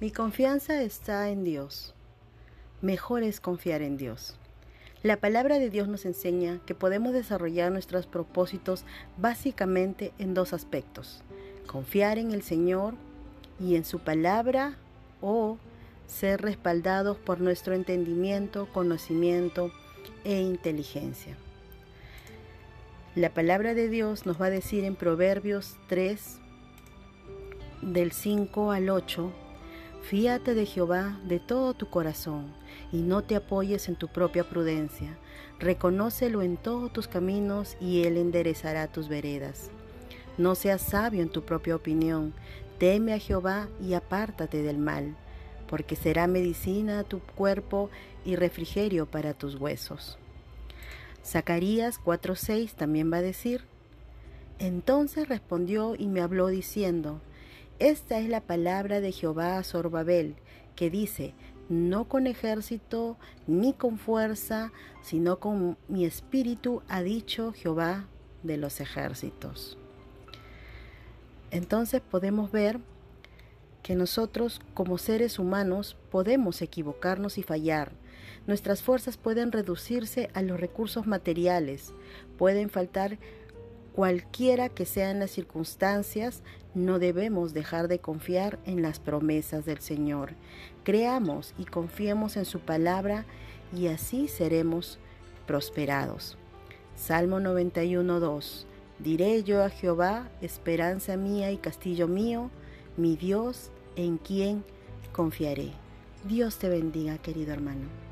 Mi confianza está en Dios. Mejor es confiar en Dios. La palabra de Dios nos enseña que podemos desarrollar nuestros propósitos básicamente en dos aspectos. Confiar en el Señor y en su palabra o ser respaldados por nuestro entendimiento, conocimiento e inteligencia. La palabra de Dios nos va a decir en Proverbios 3, del 5 al 8, Fíate de Jehová de todo tu corazón y no te apoyes en tu propia prudencia. Reconócelo en todos tus caminos y Él enderezará tus veredas. No seas sabio en tu propia opinión. Teme a Jehová y apártate del mal, porque será medicina a tu cuerpo y refrigerio para tus huesos. Zacarías 4:6 también va a decir, Entonces respondió y me habló diciendo, esta es la palabra de Jehová a Zorbabel, que dice, no con ejército ni con fuerza, sino con mi espíritu, ha dicho Jehová de los ejércitos. Entonces podemos ver que nosotros como seres humanos podemos equivocarnos y fallar. Nuestras fuerzas pueden reducirse a los recursos materiales, pueden faltar Cualquiera que sean las circunstancias, no debemos dejar de confiar en las promesas del Señor. Creamos y confiemos en su palabra y así seremos prosperados. Salmo 91.2 Diré yo a Jehová, esperanza mía y castillo mío, mi Dios, en quien confiaré. Dios te bendiga, querido hermano.